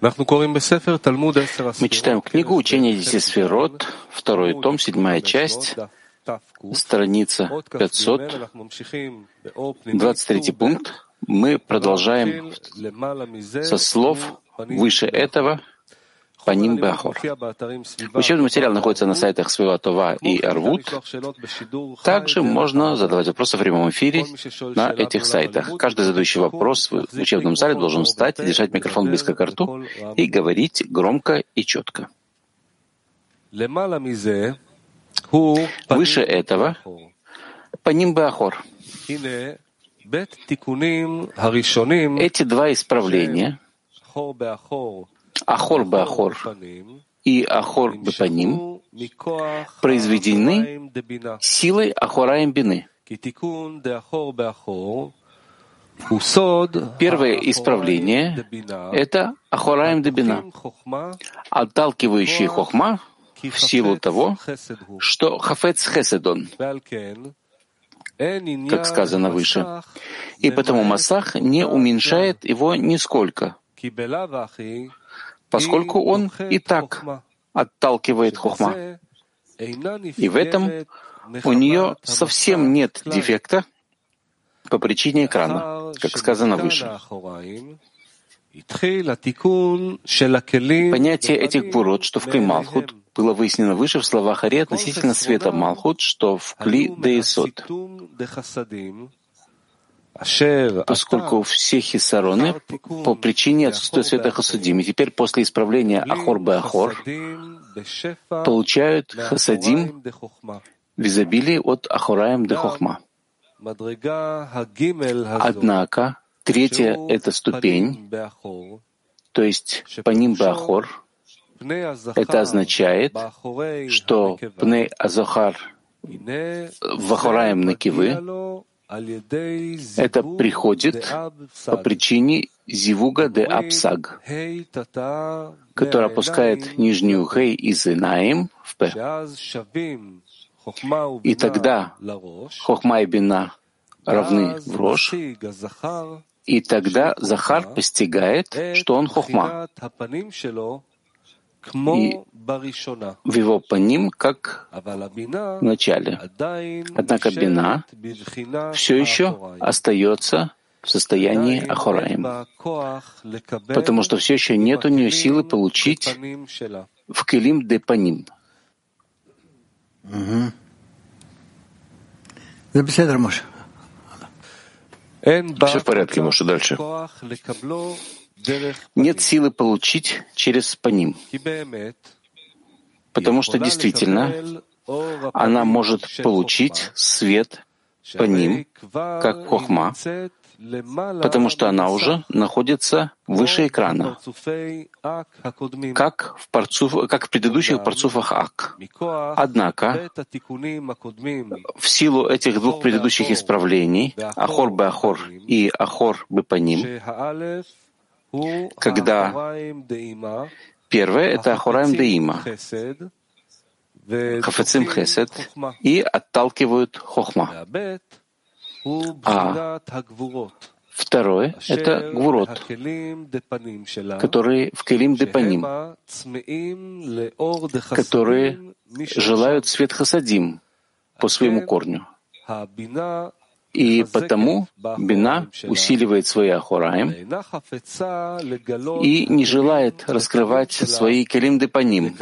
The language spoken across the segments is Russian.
Мы читаем книгу «Учение десяти сферот», второй том, седьмая часть, страница 500, 23 пункт. Мы продолжаем со слов выше этого по ним Бахор. Учебный материал находится на сайтах своего Това и Арвуд. Также можно задавать вопросы в прямом эфире на этих сайтах. Каждый задающий вопрос в учебном зале должен встать, держать микрофон близко к рту и говорить громко и четко. Выше этого по ним Бахор. Эти два исправления Ахор Бахор и Ахор Бепаним произведены силой Ахораем Бины. Первое исправление — это Ахораем Дебина, отталкивающий Хохма в силу того, что Хафец Хеседон, как сказано выше, и потому Масах не уменьшает его нисколько, поскольку он и так отталкивает хохма. И в этом у нее совсем нет дефекта по причине экрана, как сказано выше. Понятие этих гвурот, что в Кли Малхут, было выяснено выше в словах Ари относительно света Малхут, что в Кли Деисот поскольку все хисароны по причине отсутствия света хасадим. И теперь после исправления ахор бы ахор получают хасадим в изобилии от ахораем де хохма. Однако третья — это ступень, то есть по ним бахор. Это означает, что пней азохар в ахораем накивы это приходит по причине зивуга де апсаг, который опускает нижнюю хей из инаим в п. И тогда хохма и бина равны в рожь, и тогда Захар постигает, что он хохма, и в его по ним, как в начале. Однако бина все еще остается в состоянии Ахораем, потому что все еще нет у нее силы получить в Келим де Паним. Все в порядке, Моша, дальше нет силы получить через по ним, потому что действительно она может получить свет по ним, как хохма, потому что она уже находится выше экрана, как в, парцуф, как в предыдущих парцуфах Ак. Однако, в силу этих двух предыдущих исправлений, Ахор бы Ахор и Ахор бы по ним, когда первое — это Ахураем Деима, Хафецим Хесед, и отталкивают Хохма. А второе — это Гвурот, которые в Келим Депаним, которые желают свет Хасадим по своему корню. И потому Бина усиливает свои Ахураем и не желает раскрывать свои Келим по ним,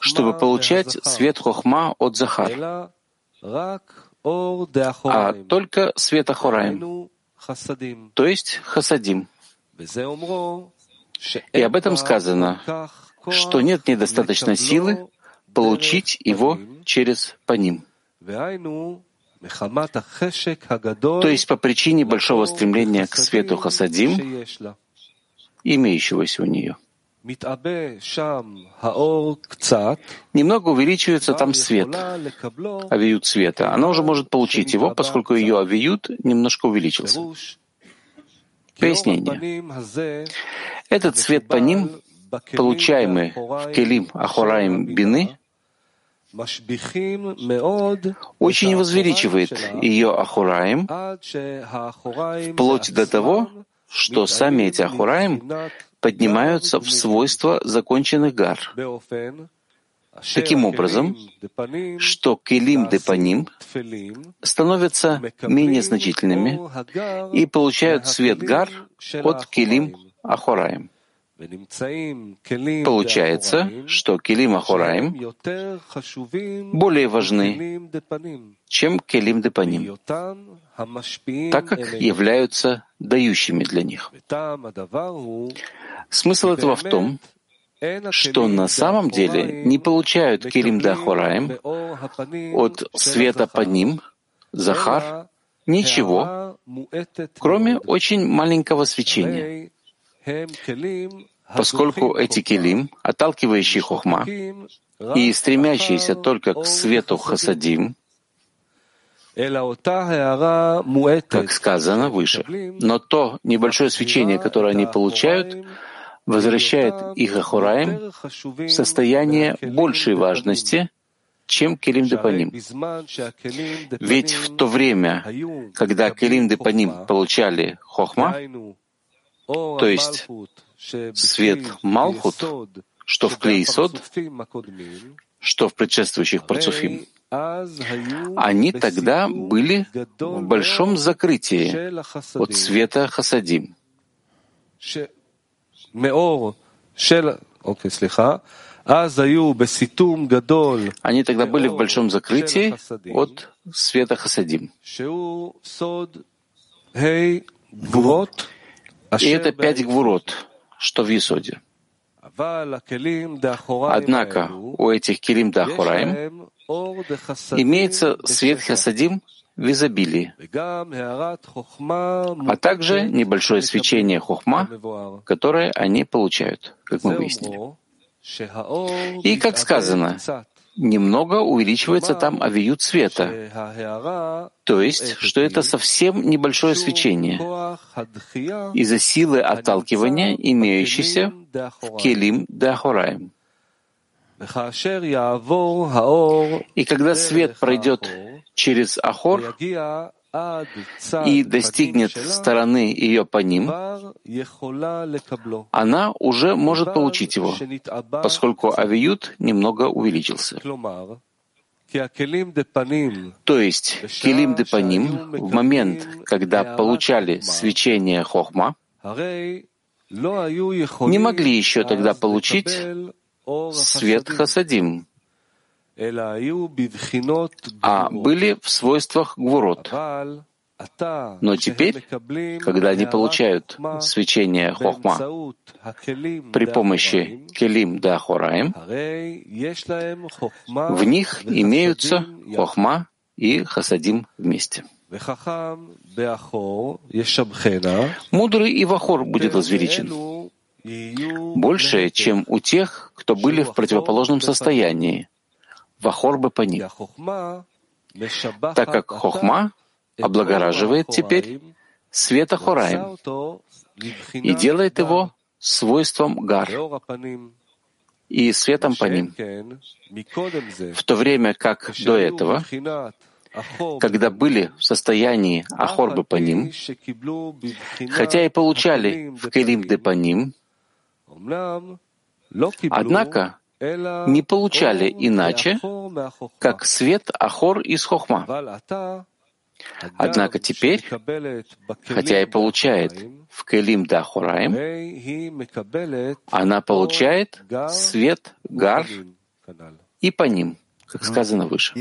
чтобы получать свет Хохма от Захар, а только свет Ахураем, то есть Хасадим. И об этом сказано, что нет недостаточной силы получить его через по ним. То есть по причине большого стремления к свету хасадим, имеющегося у нее. Немного увеличивается там свет, авиют света. Она уже может получить его, поскольку ее авиют немножко увеличился. Пояснение. Этот свет по ним, получаемый в Келим Ахораим Бины, очень возвеличивает ее Ахураим, вплоть до того, что сами эти Ахураим поднимаются в свойства законченных гар. Таким образом, что келим депаним становятся менее значительными и получают свет гар от келим ахораем. Получается, что Келим Ахураим более важны, чем Келим Депаним, так как являются дающими для них. Смысл этого в том, что на самом деле не получают Келим Дахураим от света по ним, Захар, ничего, кроме очень маленького свечения поскольку эти келим, отталкивающие хохма и стремящиеся только к свету хасадим, как сказано выше, но то небольшое свечение, которое они получают, возвращает их Ахураем в состояние большей важности, чем Келим Депаним. Ведь в то время, когда Келим Депаним получали Хохма, то есть свет Малхут, что в Клейсод, что в предшествующих Парцуфим, они тогда были в большом закрытии от света Хасадим. Они тогда были в большом закрытии от света Хасадим. И это пять гвурот, что в Исоде. Однако у этих Килим Дахураим имеется свет Хасадим в изобилии, а также небольшое свечение Хохма, которое они получают, как мы выяснили. И, как сказано, немного увеличивается там авиют света, то есть, что это совсем небольшое свечение. из-за силы отталкивания, имеющейся в Келим Дахораем. И когда свет пройдет через Ахор, и достигнет стороны ее по ним, она уже может получить его, поскольку авиют немного увеличился. То есть Келим де в момент, когда получали свечение Хохма, не могли еще тогда получить свет Хасадим, а были в свойствах гвурот. Но теперь, когда они получают свечение хохма при помощи келим да хораем, в них имеются хохма и хасадим вместе. Мудрый и вахор будет возвеличен, больше, чем у тех, кто были в противоположном состоянии, по ним, так как хохма облагораживает теперь света Хораем и делает его свойством гар и светом по ним, в то время как до этого, когда были в состоянии Ахорбы по ним, хотя и получали в Келим де по ним, однако не получали иначе, как свет Ахор из Хохма. Однако теперь, хотя и получает в Келим Дахураем, она получает свет Гар и по ним, как сказано выше.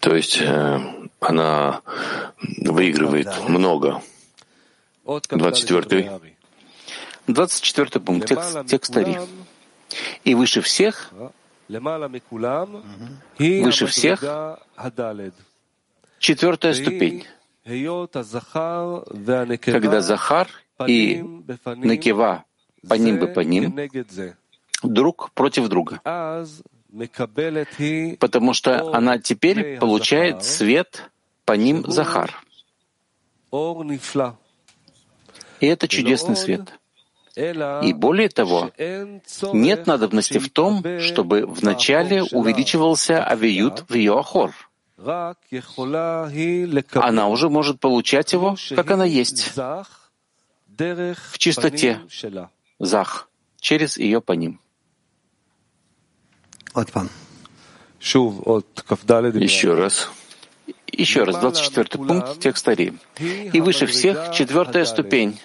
То есть э, она выигрывает много. 24 24 пункт, текст, текст Тари. И выше всех, выше всех, четвертая ступень, когда Захар и Накива по ним бы по ним, друг против друга. Потому что она теперь получает свет по ним Захар. И это чудесный свет. И более того, нет надобности в том, чтобы вначале увеличивался авиют в ее охор. Она уже может получать его, как она есть. в чистоте, зах, через ее по ним. Еще раз. Еще раз, 24 пункт текста Ри. И выше всех четвертая ступень,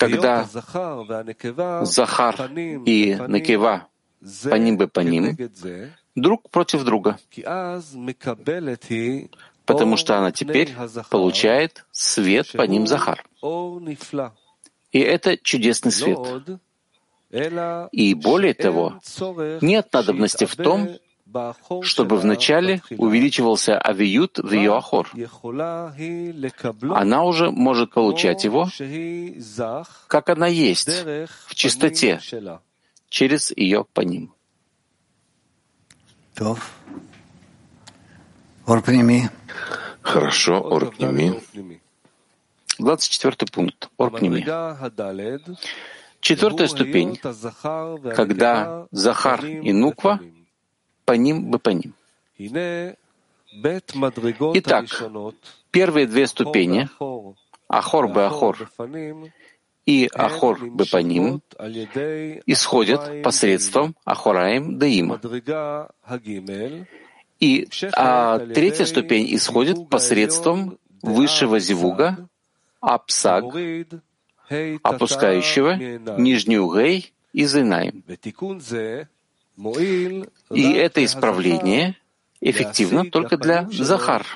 когда Захар и Накева по ним бы по ним, друг против друга, потому что она теперь получает свет по ним Захар. И это чудесный свет. И более того, нет надобности в том, чтобы вначале увеличивался авиют в ее ахор. Она уже может получать его, как она есть, в чистоте, через ее по ним. Хорошо, Орпними. 24 пункт. Орпними. Четвертая ступень, когда Захар и Нуква по ним бы по ним. Итак, первые две ступени, Ахор. Бы Ахор и Ахор бы по ним, исходят посредством Ахораем Даима. И а третья ступень исходит посредством высшего зивуга, Апсаг, опускающего нижнюю Гей и Зинаем. И это исправление эффективно только для Захар,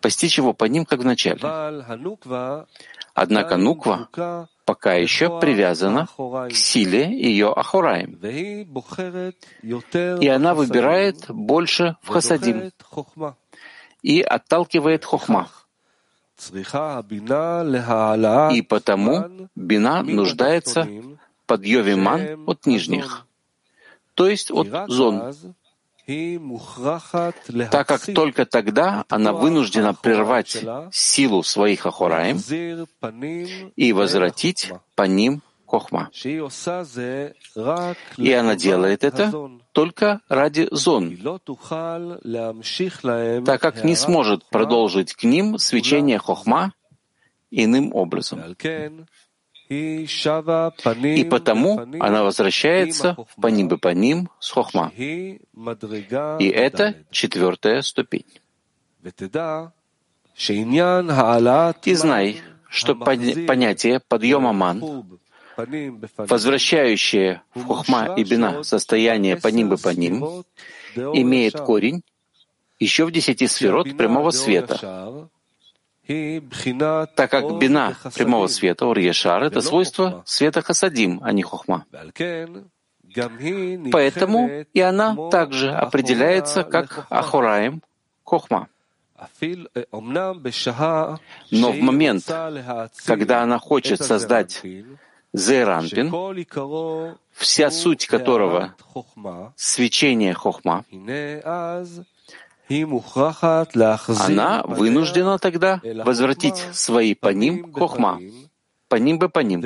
постичь его по ним, как в начале. Однако Нуква пока еще привязана к силе ее Ахураем. И она выбирает больше в Хасадим. и отталкивает Хохма. И потому Бина нуждается под Йовиман от нижних, то есть от зон, так как только тогда она вынуждена прервать силу своих Ахураем и возвратить по ним Хохма. И она делает это только ради зон, так как не сможет продолжить к ним свечение Хохма иным образом. И потому она возвращается по ним и по ним с хохма. И это четвертая ступень. И знай, что понятие подъема ман, возвращающее в хохма и бина состояние по ним по ним, имеет корень еще в десяти сферот прямого света, так как бина прямого света, Урьешар, это свойство света Хасадим, а не Хохма. Поэтому и она также определяется как Ахураем Хохма. Но в момент, когда она хочет создать Зейранпин, вся суть которого — свечение Хохма, она вынуждена тогда возвратить свои по ним хохма, по ним бы по ним,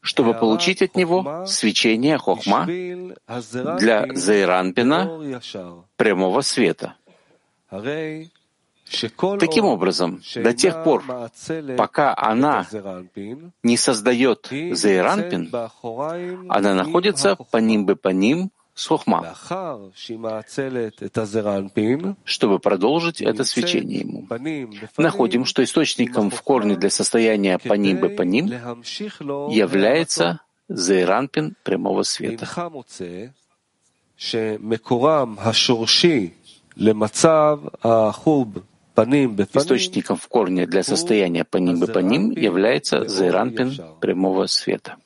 чтобы получить от него свечение хохма для Зайранпина прямого света. Таким образом, до тех пор, пока она не создает Зейранпин, она находится по ним бы по ним с хохма, чтобы продолжить это свечение ему. Находим, что источником в корне для состояния паним бы паним является зейранпин прямого света. Источником в корне для состояния паним бы паним является зейранпин прямого света.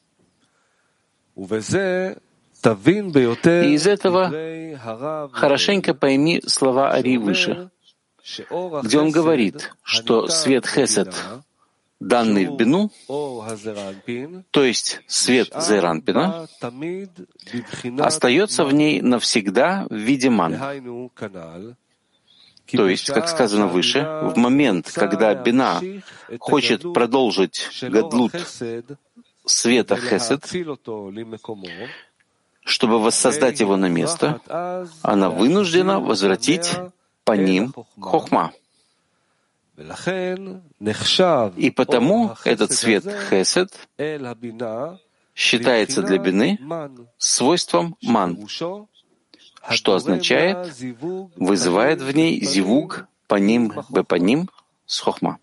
И из этого хорошенько пойми слова Ари выше, где он говорит, что свет Хесед, данный в Бину, то есть свет Зеранпина, остается в ней навсегда в виде ман. То есть, как сказано выше, в момент, когда Бина хочет продолжить гадлут света Хесед, чтобы воссоздать его на место, она вынуждена возвратить по ним хохма. И потому этот свет хесед считается для бины свойством ман, что означает, вызывает в ней зивуг по ним бы по ним с хохма.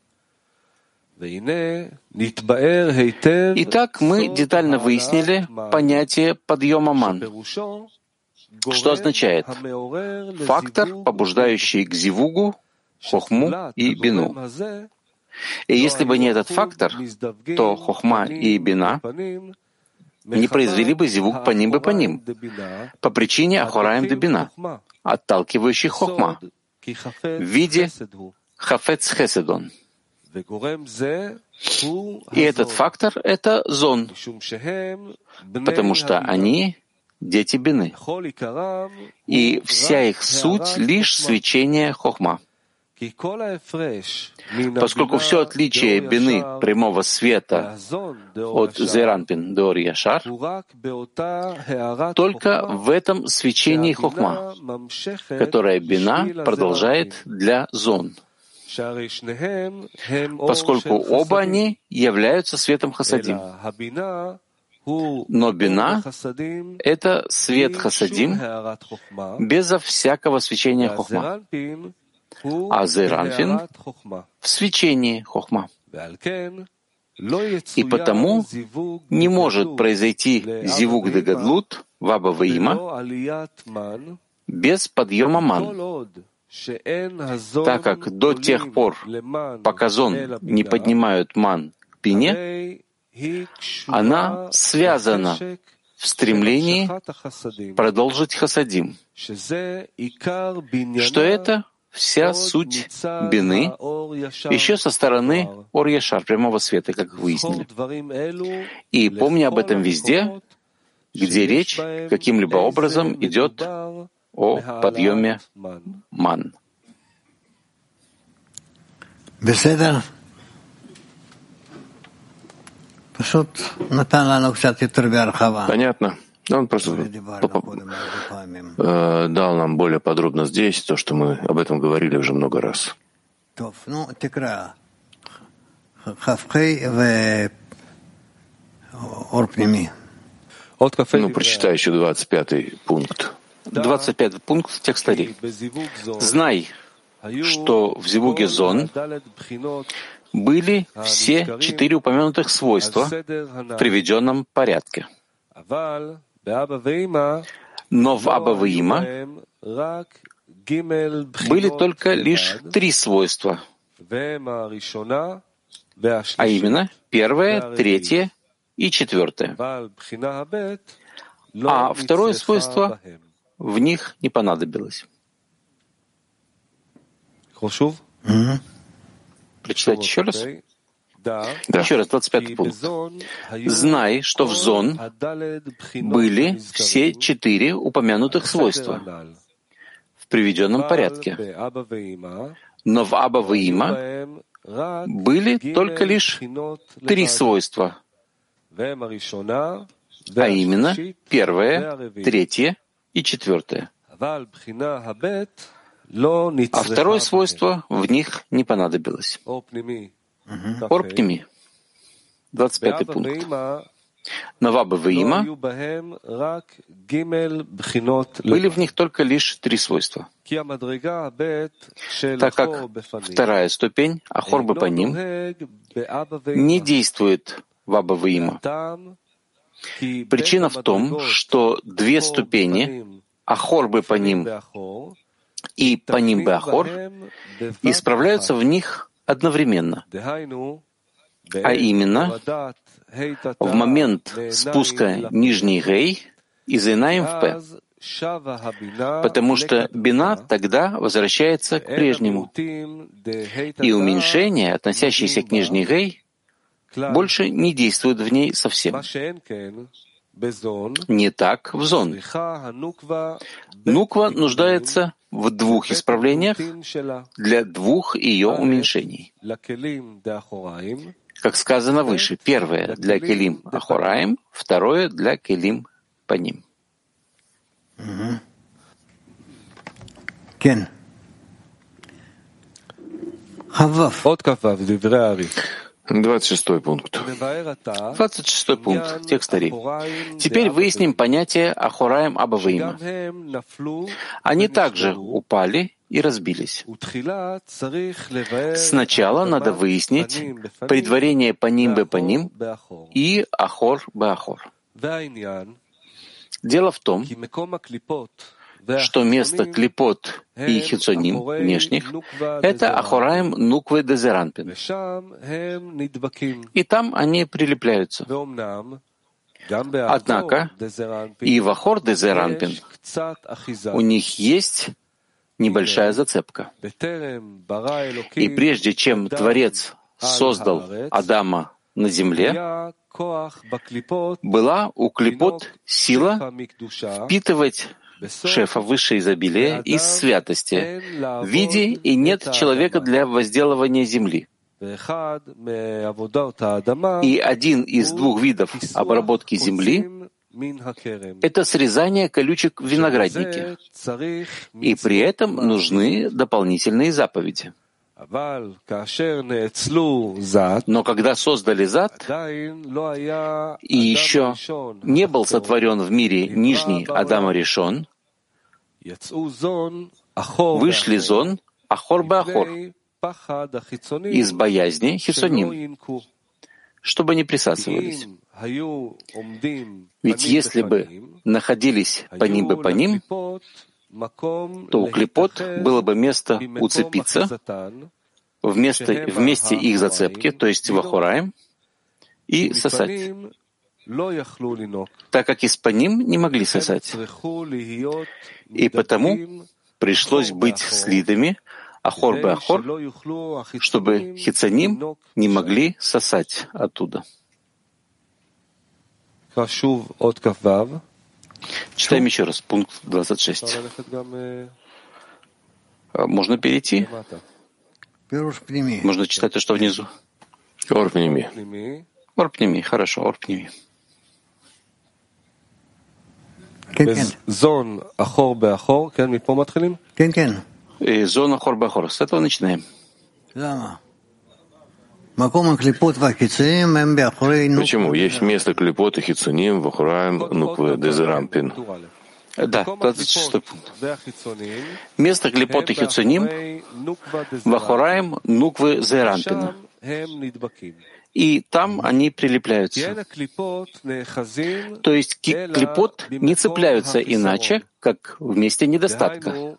Итак, мы детально выяснили понятие подъема ман, что означает фактор, побуждающий к зивугу, хохму и бину. И если бы не этот фактор, то хохма и бина не произвели бы зивук по ним бы по ним, по причине ахураем бина, отталкивающих хохма, в виде хафец хеседон. И этот фактор — это зон, потому что они — дети бины, и вся их суть — лишь свечение хохма. Поскольку все отличие бины прямого света от Зеранпин до Яшар только в этом свечении хохма, которое бина продолжает для зон поскольку оба они являются светом хасадим. Но бина — это свет хасадим безо всякого свечения хохма, а зеранфин — в свечении хохма. И потому не может произойти зивук де гадлут, ваба ваима, без подъема ман, так как до тех пор, пока зон не поднимают ман к пине, она связана в стремлении продолжить хасадим, что это? Вся суть бины, еще со стороны Ор-Яшар, прямого света, как выяснили. И помни об этом везде, где речь каким-либо образом идет о подъеме ман. Понятно. Он просто э, дал нам более подробно здесь то, что мы об этом говорили уже много раз. Ну, прочитай еще 25 пункт. 25 пункт текста Ри. Знай, что в Зивуге Зон были все четыре упомянутых свойства в приведенном порядке. Но в Абаваима были только лишь три свойства, а именно первое, третье и четвертое. А второе свойство в них не понадобилось. Mm-hmm. Прочитать еще раз? Да. Еще раз, 25 пункт. Знай, что в зон были все четыре упомянутых свойства в приведенном порядке. Но в Аба Ваима были только лишь три свойства, а именно первое, третье и четвертое. А второе свойство в них не понадобилось. Орпними. 25 пункт. Наваба Ваима были в них только лишь три свойства. Так как вторая ступень, Ахорба по ним, не действует в Аба Ваима. Причина в том, что две ступени, Ахорбы по ним и по ним Беахор, исправляются в них одновременно. А именно, в момент спуска нижней Гей из Инаим в П. Потому что бина тогда возвращается к прежнему. И уменьшение, относящееся к нижней Гей, больше не действует в ней совсем. Не так в зон. Нуква нуждается в двух исправлениях для двух ее уменьшений. Как сказано выше, первое для Келим Ахораем, второе для Келим Паним. 26 пункт. 26 пункт. Текст Ари. Теперь выясним понятие Ахураем Абаваима. Они также упали и разбились. Сначала надо выяснить предварение по ним бы по ним и Ахор бы Ахор. Дело в том, что место клипот и хицоним внешних — это Ахораем Нуквы Дезеранпин. И там они прилепляются. Однако и в Ахор Дезеранпин у них есть небольшая зацепка. И прежде чем Творец создал Адама на земле, была у клипот сила впитывать шефа высшее изобилие из святости в виде и нет человека для возделывания земли. И один из двух видов обработки земли — это срезание колючек в винограднике. И при этом нужны дополнительные заповеди. Но когда создали зад, и еще не был сотворен в мире нижний Адама решен, вышли зон Ахор Бахор из боязни Хисоним, чтобы не присасывались. Ведь если бы находились по ним бы по ним, то у клепот было бы место уцепиться вместо, вместе их зацепки, то есть в Ахураем, и сосать, так как из по ним не могли сосать. И потому пришлось быть слитыми Ахор бы Ахор, чтобы хицаним не могли сосать оттуда. Читаем еще раз, пункт 26. А, можно перейти? Можно читать то, что внизу. Орпними. Орпними, хорошо, орпними. זון אחור באחור, כן, מפה מתחילים? כן, כן. זון אחור באחור, с этого начинаем. למה? Почему? Есть место клепот и хицуним, вахураем, нуквы, дезерампин. Да, 26 пункт. Место клепот и хицуним, вахураем, нуквы, зерампина. И там они прилепляются. То есть клепот не цепляются иначе, как в месте недостатка.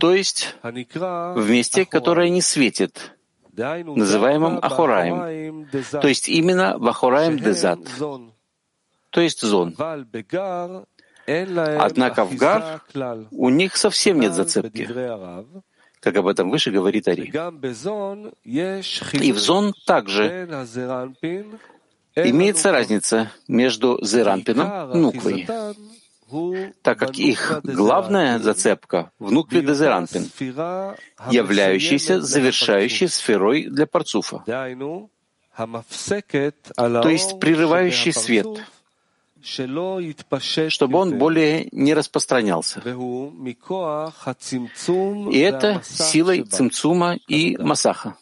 То есть в месте, которое не светит, называемым Ахураем, то есть именно в Ахураем Дезат, то есть зон. Однако в Гар у них совсем нет зацепки, как об этом выше говорит Ари. И в зон также имеется разница между Зеранпином и Нуквой, так как их главная зацепка — внукви Дезеранпин, являющийся завершающей сферой для парцуфа, то есть прерывающий свет, чтобы он более не распространялся. И это силой цимцума и масаха,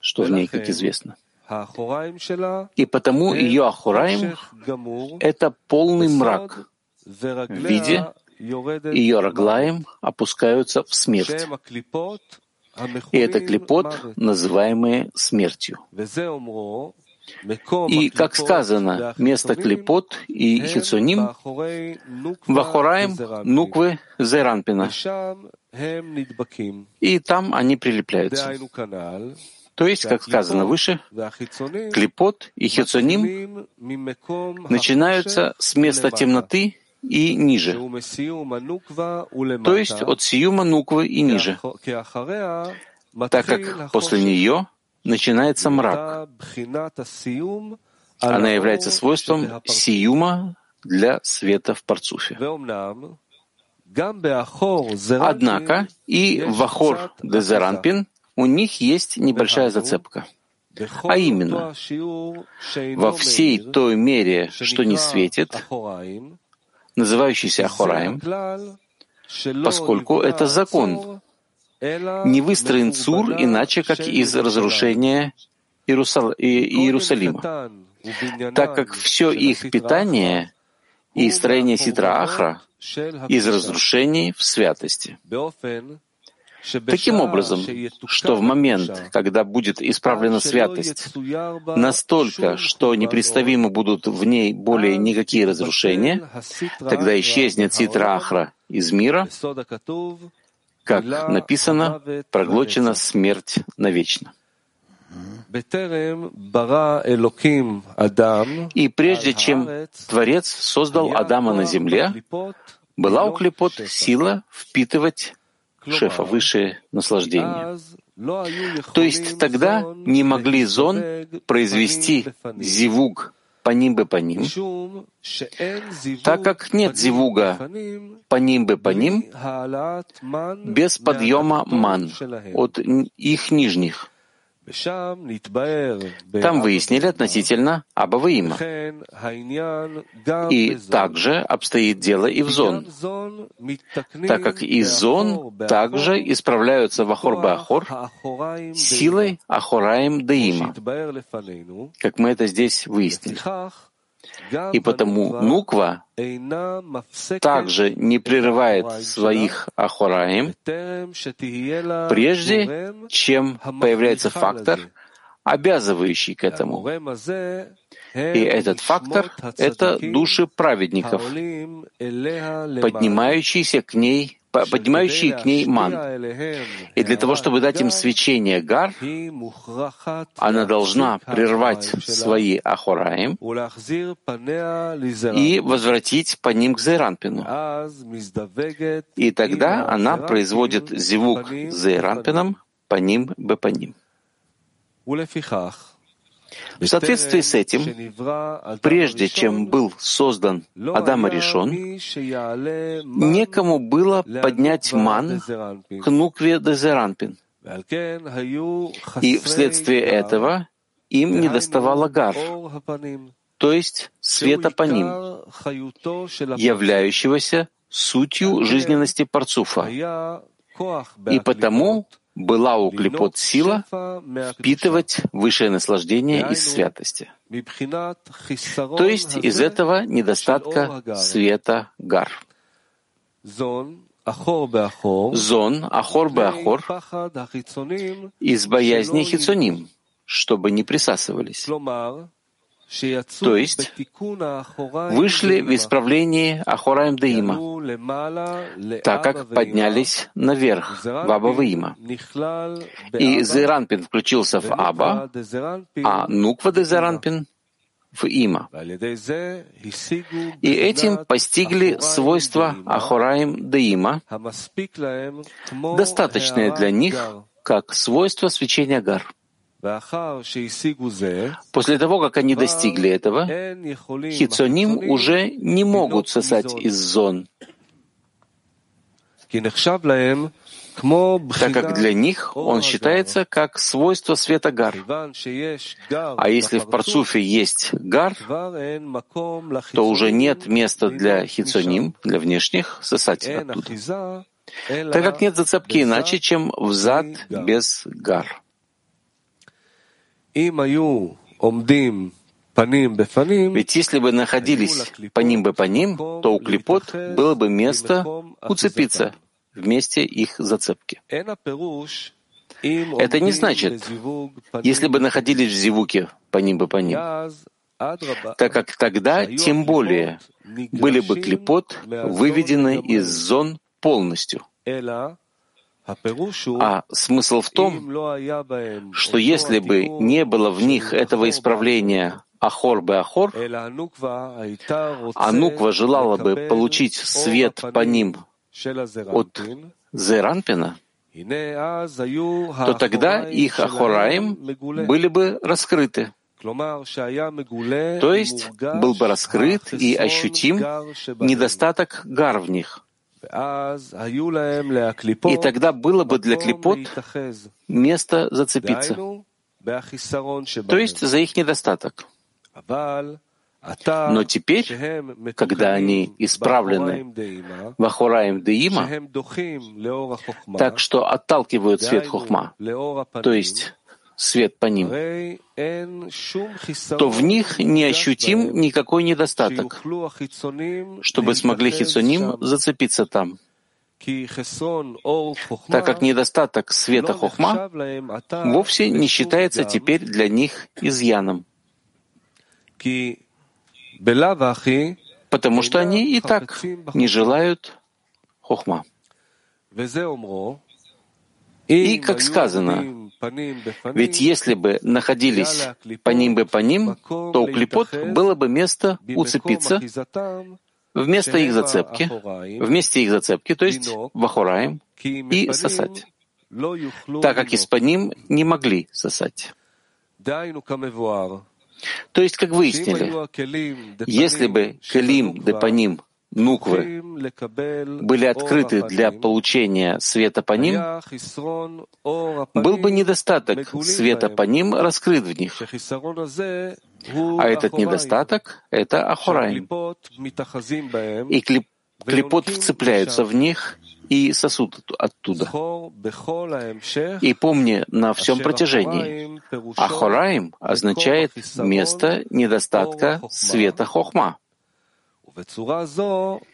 что в ней, как известно. И потому ее ахураим — это полный мрак, в виде ее раглаем опускаются в смерть. И это клепот, называемые смертью. И, как сказано, место клепот и хицуним вахураем нуквы зеранпина. И там они прилепляются. То есть, как сказано выше, клепот и хицуним начинаются с места темноты и ниже, то есть от сиюма нуквы и ниже, так как после нее начинается мрак. Она является свойством сиюма для света в парцуфе. Однако и в Ахор Дезеранпин у них есть небольшая зацепка. А именно, во всей той мере, что не светит, называющийся Ахораем, поскольку это закон, не выстроен Цур иначе, как из разрушения Иерусал... Иерусалима, так как все их питание и строение Ситра Ахра из разрушений в святости. Таким образом, что в момент, когда будет исправлена святость, настолько, что непредставимы будут в ней более никакие разрушения, тогда исчезнет ситра Ахра из мира, как написано, проглочена смерть навечно. И прежде чем Творец создал Адама на земле, была у клепот сила впитывать шефа, высшее наслаждение. То есть тогда не могли зон произвести зивуг по ним бы по ним, так как нет зивуга по ним бы по ним без подъема ман от их нижних. Там выяснили относительно Абаваима. И также обстоит дело и в зон, так как и зон также исправляются в Ахор-Бахор силой Ахораем Деима, как мы это здесь выяснили. И потому Нуква также не прерывает своих Ахораим, прежде чем появляется фактор, обязывающий к этому. И этот фактор — это души праведников, поднимающиеся к ней поднимающие к ней ман. И для того, чтобы дать им свечение гар, она должна прервать свои ахораим и возвратить по ним к Зейранпину. И тогда она производит зивук Зейранпином по ним бы по ним. В соответствии с этим, прежде чем был создан Адам Аришон, некому было поднять ман к нукве Дезеранпин. И вследствие этого им не доставало гар, то есть света по ним, являющегося сутью жизненности парцуфа. И потому была у клепот сила впитывать высшее наслаждение из святости. То есть из этого недостатка света гар. Зон, ахор бе ахор, из боязни хицоним, чтобы не присасывались то есть вышли в исправлении Ахораем Деима, так как поднялись наверх в Аба Ваима. И Зеранпин включился в Аба, а Нуква де Зеранпин в Има. И этим постигли свойства Ахораем Деима, достаточные для них, как свойство свечения гар. После того, как они достигли этого, хитсоним уже не могут сосать из зон, так как для них он считается как свойство света гар. А если в парцуфе есть гар, то уже нет места для хитсоним, для внешних, сосать оттуда. Так как нет зацепки иначе, чем взад без гар. Ведь если бы находились по ним бы по ним, то у клепот было бы место уцепиться вместе их зацепки. Это не значит, если бы находились в зивуке по ним бы по ним, так как тогда тем более были бы клепот выведены из зон полностью. А смысл в том, что если бы не было в них этого исправления Ахор бы Ахор, а Нуква желала бы получить свет по ним от Зеранпина, то тогда их Ахораим были бы раскрыты. То есть был бы раскрыт и ощутим недостаток гар в них. И тогда было бы для клипот место зацепиться, то есть за их недостаток. Но теперь, когда они исправлены в Ахураим Деима, так что отталкивают свет Хохма, то есть свет по ним, то в них не ощутим никакой недостаток, чтобы смогли хитсоним зацепиться там. Так как недостаток света Хохма вовсе не считается теперь для них изъяном потому что они и так не желают хохма. И, как сказано, ведь если бы находились по ним бы по ним, то у клепот было бы место уцепиться вместо их зацепки, вместе их зацепки, то есть вахураем, и сосать, так как из-под ним не могли сосать. То есть, как выяснили, если бы Келим Депаним Нуквы были открыты для получения света по ним, был бы недостаток света по ним раскрыт в них. А этот недостаток — это Ахураим. И клепот вцепляются в них и сосуд оттуда. И помни на всем протяжении, Ахораим означает место недостатка света хохма.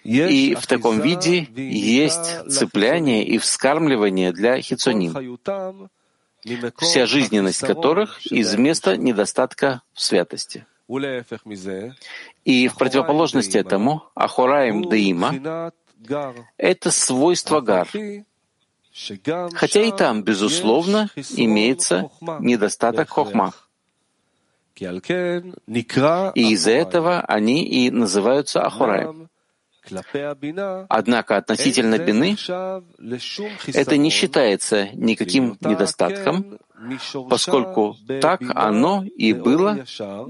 И в таком виде есть цепляние и вскармливание для хитсоним, вся жизненность которых из места недостатка в святости. И в противоположность этому Ахораим Деима это свойство гар. Хотя и там, безусловно, имеется недостаток хохма. И из-за этого они и называются ахураем. Однако относительно бины это не считается никаким недостатком, поскольку так оно и было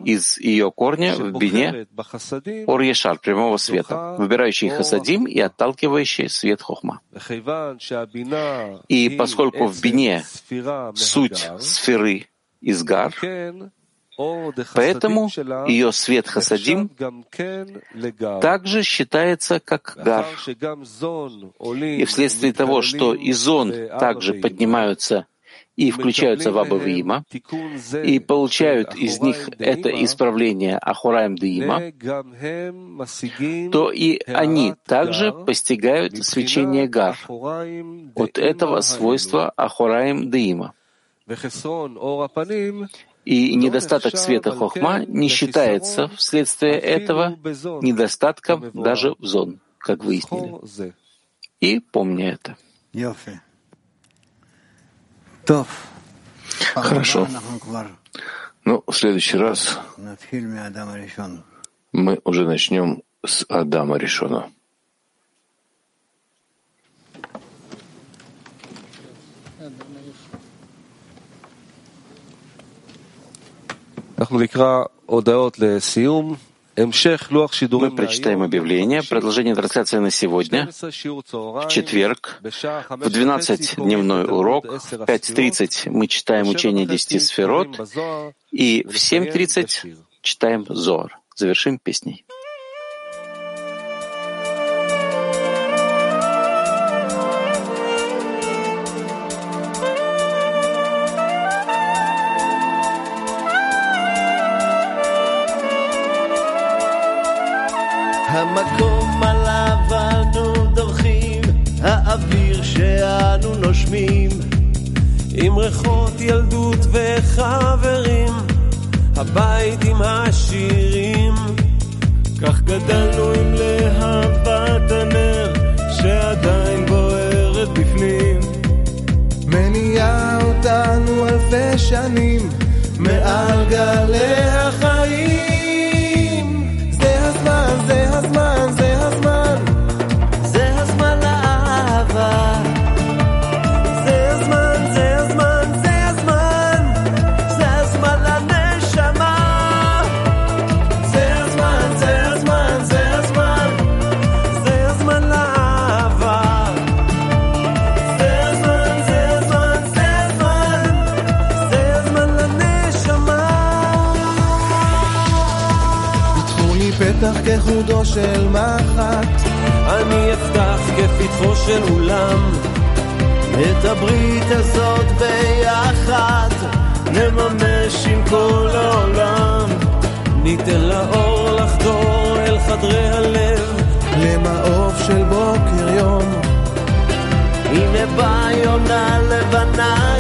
из ее корня в бине Ор-Ешар, прямого света, выбирающий хасадим и отталкивающий свет хохма. И поскольку в бине суть сферы из гар, Поэтому ее свет хасадим также считается как гар. И вследствие того, что и зон также поднимаются и включаются в Абавиима, и получают из них это исправление Ахураем Деима, то и они также постигают свечение Гар. От этого свойства Ахураем Деима. И недостаток света хохма не считается вследствие этого недостатком даже в зон, как выяснили. И помни это. Хорошо. Ну, в следующий раз мы уже начнем с Адама Решона. Мы прочитаем объявление. Продолжение трансляции на сегодня, в четверг, в 12 дневной урок, в 5.30 мы читаем учение 10 сферот, и в 7.30 читаем Зор. Завершим песней. של מחט. אני אפתח כפתחו של אולם. את הברית הזאת ביחד נממש עם כל העולם. ניתן לאור לחדור אל חדרי הלב. למעוף של בוקר יום. הנה באה יונה לבנה